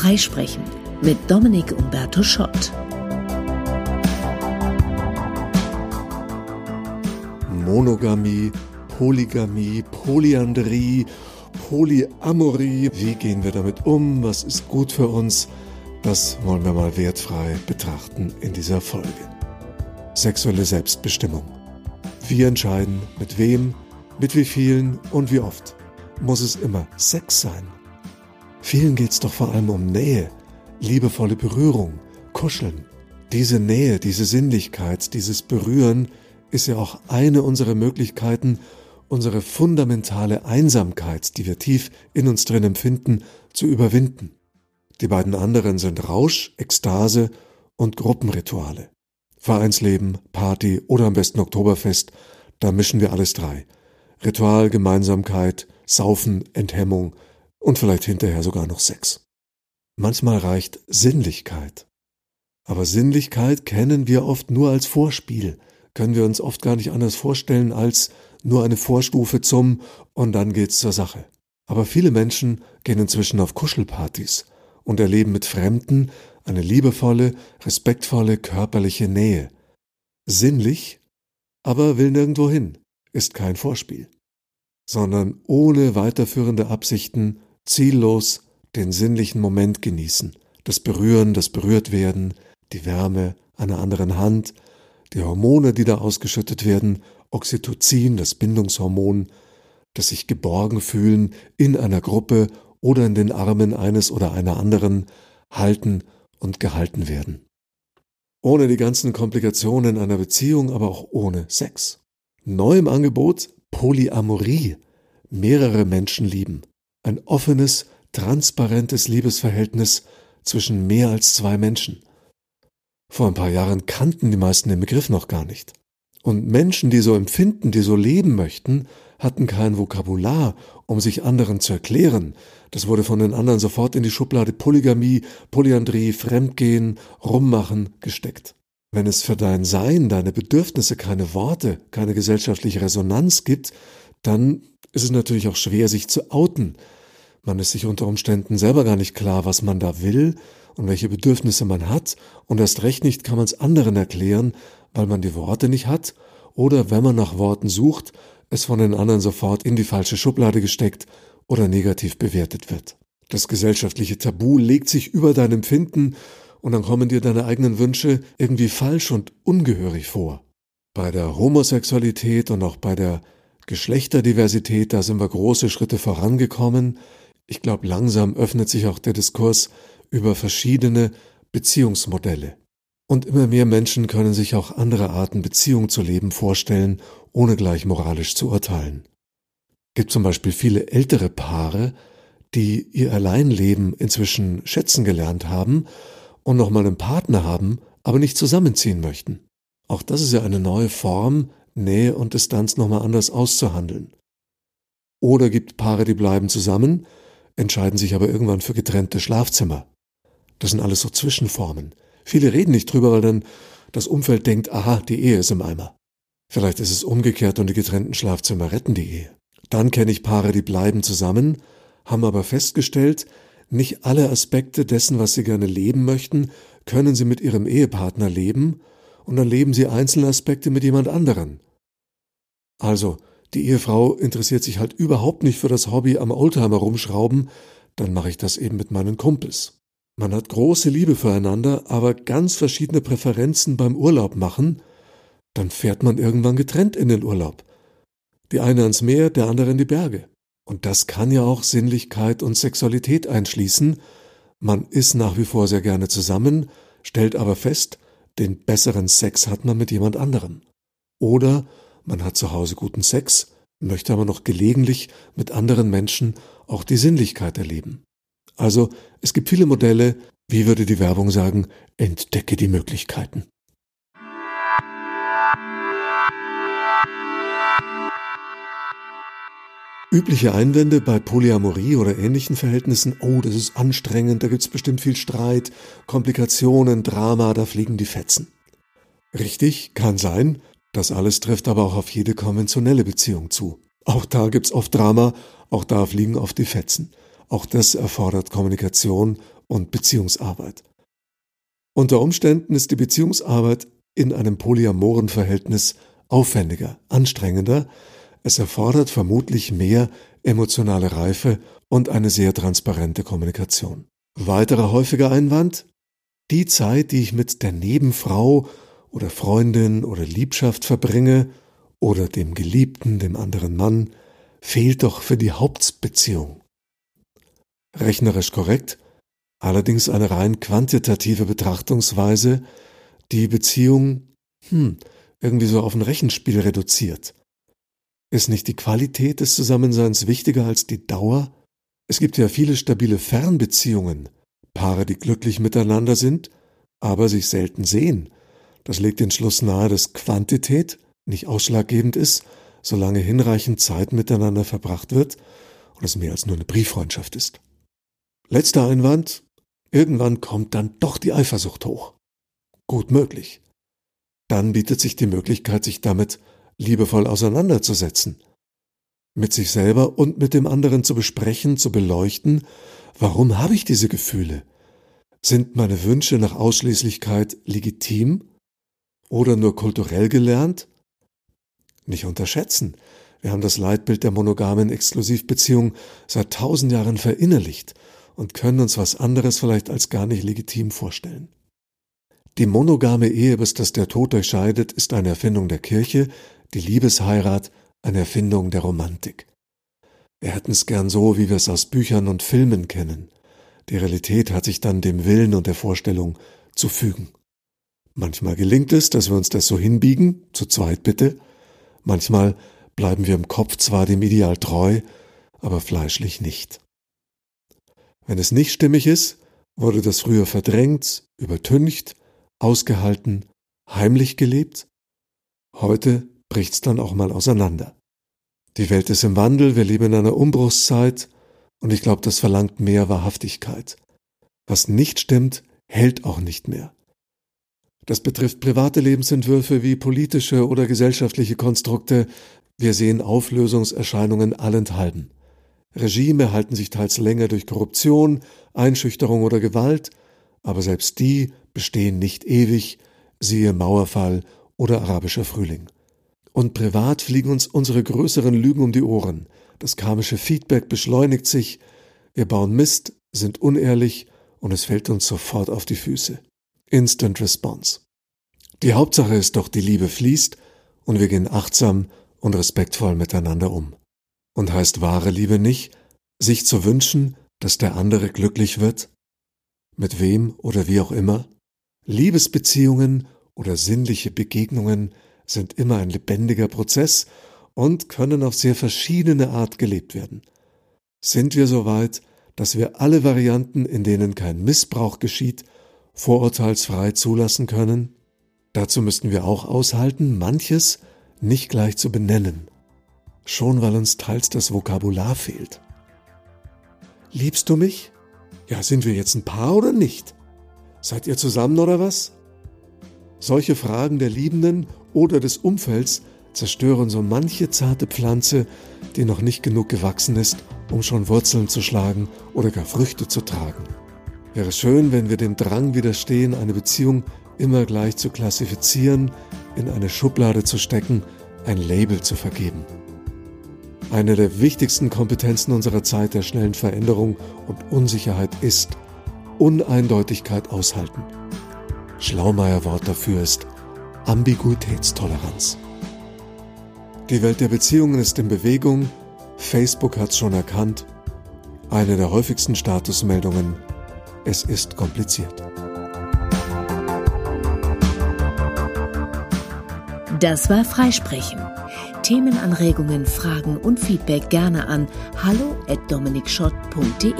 Freisprechen mit Dominik Umberto Schott. Monogamie, Polygamie, Polyandrie, Polyamorie. Wie gehen wir damit um? Was ist gut für uns? Das wollen wir mal wertfrei betrachten in dieser Folge. Sexuelle Selbstbestimmung. Wir entscheiden, mit wem, mit wie vielen und wie oft. Muss es immer Sex sein? Vielen geht es doch vor allem um Nähe, liebevolle Berührung, Kuscheln. Diese Nähe, diese Sinnlichkeit, dieses Berühren ist ja auch eine unserer Möglichkeiten, unsere fundamentale Einsamkeit, die wir tief in uns drin empfinden, zu überwinden. Die beiden anderen sind Rausch, Ekstase und Gruppenrituale. Vereinsleben, Party oder am besten Oktoberfest, da mischen wir alles drei. Ritual, Gemeinsamkeit, Saufen, Enthemmung und vielleicht hinterher sogar noch Sex. Manchmal reicht Sinnlichkeit. Aber Sinnlichkeit kennen wir oft nur als Vorspiel, können wir uns oft gar nicht anders vorstellen als nur eine Vorstufe zum und dann geht's zur Sache. Aber viele Menschen gehen inzwischen auf Kuschelpartys und erleben mit Fremden eine liebevolle, respektvolle körperliche Nähe. Sinnlich, aber will nirgendwo hin, ist kein Vorspiel, sondern ohne weiterführende Absichten, ziellos den sinnlichen Moment genießen, das Berühren, das Berührtwerden, die Wärme einer anderen Hand, die Hormone, die da ausgeschüttet werden, Oxytocin, das Bindungshormon, das sich geborgen fühlen in einer Gruppe oder in den Armen eines oder einer anderen, halten und gehalten werden. Ohne die ganzen Komplikationen einer Beziehung, aber auch ohne Sex. Neu im Angebot Polyamorie. Mehrere Menschen lieben. Ein offenes, transparentes Liebesverhältnis zwischen mehr als zwei Menschen. Vor ein paar Jahren kannten die meisten den Begriff noch gar nicht. Und Menschen, die so empfinden, die so leben möchten, hatten kein Vokabular, um sich anderen zu erklären. Das wurde von den anderen sofort in die Schublade Polygamie, Polyandrie, Fremdgehen, Rummachen gesteckt. Wenn es für dein Sein, deine Bedürfnisse keine Worte, keine gesellschaftliche Resonanz gibt, dann ist es natürlich auch schwer, sich zu outen. Man ist sich unter Umständen selber gar nicht klar, was man da will und welche Bedürfnisse man hat, und erst recht nicht kann man es anderen erklären, weil man die Worte nicht hat, oder wenn man nach Worten sucht, es von den anderen sofort in die falsche Schublade gesteckt oder negativ bewertet wird. Das gesellschaftliche Tabu legt sich über dein Empfinden und dann kommen dir deine eigenen Wünsche irgendwie falsch und ungehörig vor. Bei der Homosexualität und auch bei der Geschlechterdiversität, da sind wir große Schritte vorangekommen. Ich glaube, langsam öffnet sich auch der Diskurs über verschiedene Beziehungsmodelle. Und immer mehr Menschen können sich auch andere Arten Beziehung zu leben vorstellen, ohne gleich moralisch zu urteilen. Gibt zum Beispiel viele ältere Paare, die ihr Alleinleben inzwischen schätzen gelernt haben und nochmal einen Partner haben, aber nicht zusammenziehen möchten. Auch das ist ja eine neue Form, Nähe und Distanz nochmal anders auszuhandeln. Oder gibt Paare, die bleiben zusammen, entscheiden sich aber irgendwann für getrennte Schlafzimmer. Das sind alles so Zwischenformen. Viele reden nicht drüber, weil dann das Umfeld denkt, aha, die Ehe ist im Eimer. Vielleicht ist es umgekehrt und die getrennten Schlafzimmer retten die Ehe. Dann kenne ich Paare, die bleiben zusammen, haben aber festgestellt, nicht alle Aspekte dessen, was sie gerne leben möchten, können sie mit ihrem Ehepartner leben, und dann leben sie einzelne Aspekte mit jemand anderen. Also, die Ehefrau interessiert sich halt überhaupt nicht für das Hobby am Oldtimer rumschrauben, dann mache ich das eben mit meinen Kumpels. Man hat große Liebe füreinander, aber ganz verschiedene Präferenzen beim Urlaub machen, dann fährt man irgendwann getrennt in den Urlaub. Die eine ans Meer, der andere in die Berge. Und das kann ja auch Sinnlichkeit und Sexualität einschließen. Man ist nach wie vor sehr gerne zusammen, stellt aber fest, den besseren Sex hat man mit jemand anderem. Oder man hat zu Hause guten Sex, möchte aber noch gelegentlich mit anderen Menschen auch die Sinnlichkeit erleben. Also es gibt viele Modelle, wie würde die Werbung sagen, entdecke die Möglichkeiten. Übliche Einwände bei Polyamorie oder ähnlichen Verhältnissen, oh, das ist anstrengend, da gibt's bestimmt viel Streit, Komplikationen, Drama, da fliegen die Fetzen. Richtig, kann sein, das alles trifft aber auch auf jede konventionelle Beziehung zu. Auch da gibt's oft Drama, auch da fliegen oft die Fetzen. Auch das erfordert Kommunikation und Beziehungsarbeit. Unter Umständen ist die Beziehungsarbeit in einem polyamoren Verhältnis aufwendiger, anstrengender, es erfordert vermutlich mehr emotionale Reife und eine sehr transparente Kommunikation. Weiterer häufiger Einwand? Die Zeit, die ich mit der Nebenfrau oder Freundin oder Liebschaft verbringe oder dem Geliebten, dem anderen Mann, fehlt doch für die Hauptbeziehung. Rechnerisch korrekt, allerdings eine rein quantitative Betrachtungsweise, die Beziehung, hm, irgendwie so auf ein Rechenspiel reduziert. Ist nicht die Qualität des Zusammenseins wichtiger als die Dauer? Es gibt ja viele stabile Fernbeziehungen, Paare, die glücklich miteinander sind, aber sich selten sehen. Das legt den Schluss nahe, dass Quantität nicht ausschlaggebend ist, solange hinreichend Zeit miteinander verbracht wird und es mehr als nur eine Brieffreundschaft ist. Letzter Einwand. Irgendwann kommt dann doch die Eifersucht hoch. Gut möglich. Dann bietet sich die Möglichkeit, sich damit liebevoll auseinanderzusetzen, mit sich selber und mit dem anderen zu besprechen, zu beleuchten, warum habe ich diese Gefühle? Sind meine Wünsche nach Ausschließlichkeit legitim oder nur kulturell gelernt? Nicht unterschätzen. Wir haben das Leitbild der monogamen Exklusivbeziehung seit tausend Jahren verinnerlicht und können uns was anderes vielleicht als gar nicht legitim vorstellen. Die monogame Ehe, bis dass der Tod durchscheidet, ist eine Erfindung der Kirche, die Liebesheirat eine Erfindung der Romantik. Wir hätten es gern so, wie wir es aus Büchern und Filmen kennen. Die Realität hat sich dann dem Willen und der Vorstellung zu fügen. Manchmal gelingt es, dass wir uns das so hinbiegen, zu zweit bitte. Manchmal bleiben wir im Kopf zwar dem Ideal treu, aber fleischlich nicht. Wenn es nicht stimmig ist, wurde das früher verdrängt, übertüncht, ausgehalten, heimlich gelebt. Heute bricht's dann auch mal auseinander. Die Welt ist im Wandel, wir leben in einer Umbruchszeit und ich glaube, das verlangt mehr Wahrhaftigkeit. Was nicht stimmt, hält auch nicht mehr. Das betrifft private Lebensentwürfe wie politische oder gesellschaftliche Konstrukte. Wir sehen Auflösungserscheinungen allenthalben. Regime halten sich teils länger durch Korruption, Einschüchterung oder Gewalt, aber selbst die bestehen nicht ewig, siehe Mauerfall oder arabischer Frühling. Und privat fliegen uns unsere größeren Lügen um die Ohren. Das karmische Feedback beschleunigt sich, wir bauen Mist, sind unehrlich und es fällt uns sofort auf die Füße. Instant Response. Die Hauptsache ist doch, die Liebe fließt und wir gehen achtsam und respektvoll miteinander um. Und heißt wahre Liebe nicht, sich zu wünschen, dass der andere glücklich wird? Mit wem oder wie auch immer? Liebesbeziehungen oder sinnliche Begegnungen sind immer ein lebendiger Prozess und können auf sehr verschiedene Art gelebt werden. Sind wir so weit, dass wir alle Varianten, in denen kein Missbrauch geschieht, vorurteilsfrei zulassen können? Dazu müssten wir auch aushalten, manches nicht gleich zu benennen, schon weil uns teils das Vokabular fehlt. Liebst du mich? Ja, sind wir jetzt ein Paar oder nicht? Seid ihr zusammen oder was? Solche Fragen der Liebenden oder des Umfelds zerstören so manche zarte Pflanze, die noch nicht genug gewachsen ist, um schon Wurzeln zu schlagen oder gar Früchte zu tragen. Wäre schön, wenn wir dem Drang widerstehen, eine Beziehung immer gleich zu klassifizieren, in eine Schublade zu stecken, ein Label zu vergeben. Eine der wichtigsten Kompetenzen unserer Zeit der schnellen Veränderung und Unsicherheit ist Uneindeutigkeit aushalten. Schlaumeier Wort dafür ist Ambiguitätstoleranz. Die Welt der Beziehungen ist in Bewegung. Facebook hat es schon erkannt. Eine der häufigsten Statusmeldungen. Es ist kompliziert. Das war Freisprechen. Themenanregungen, Fragen und Feedback gerne an hallo@dominikschott.de.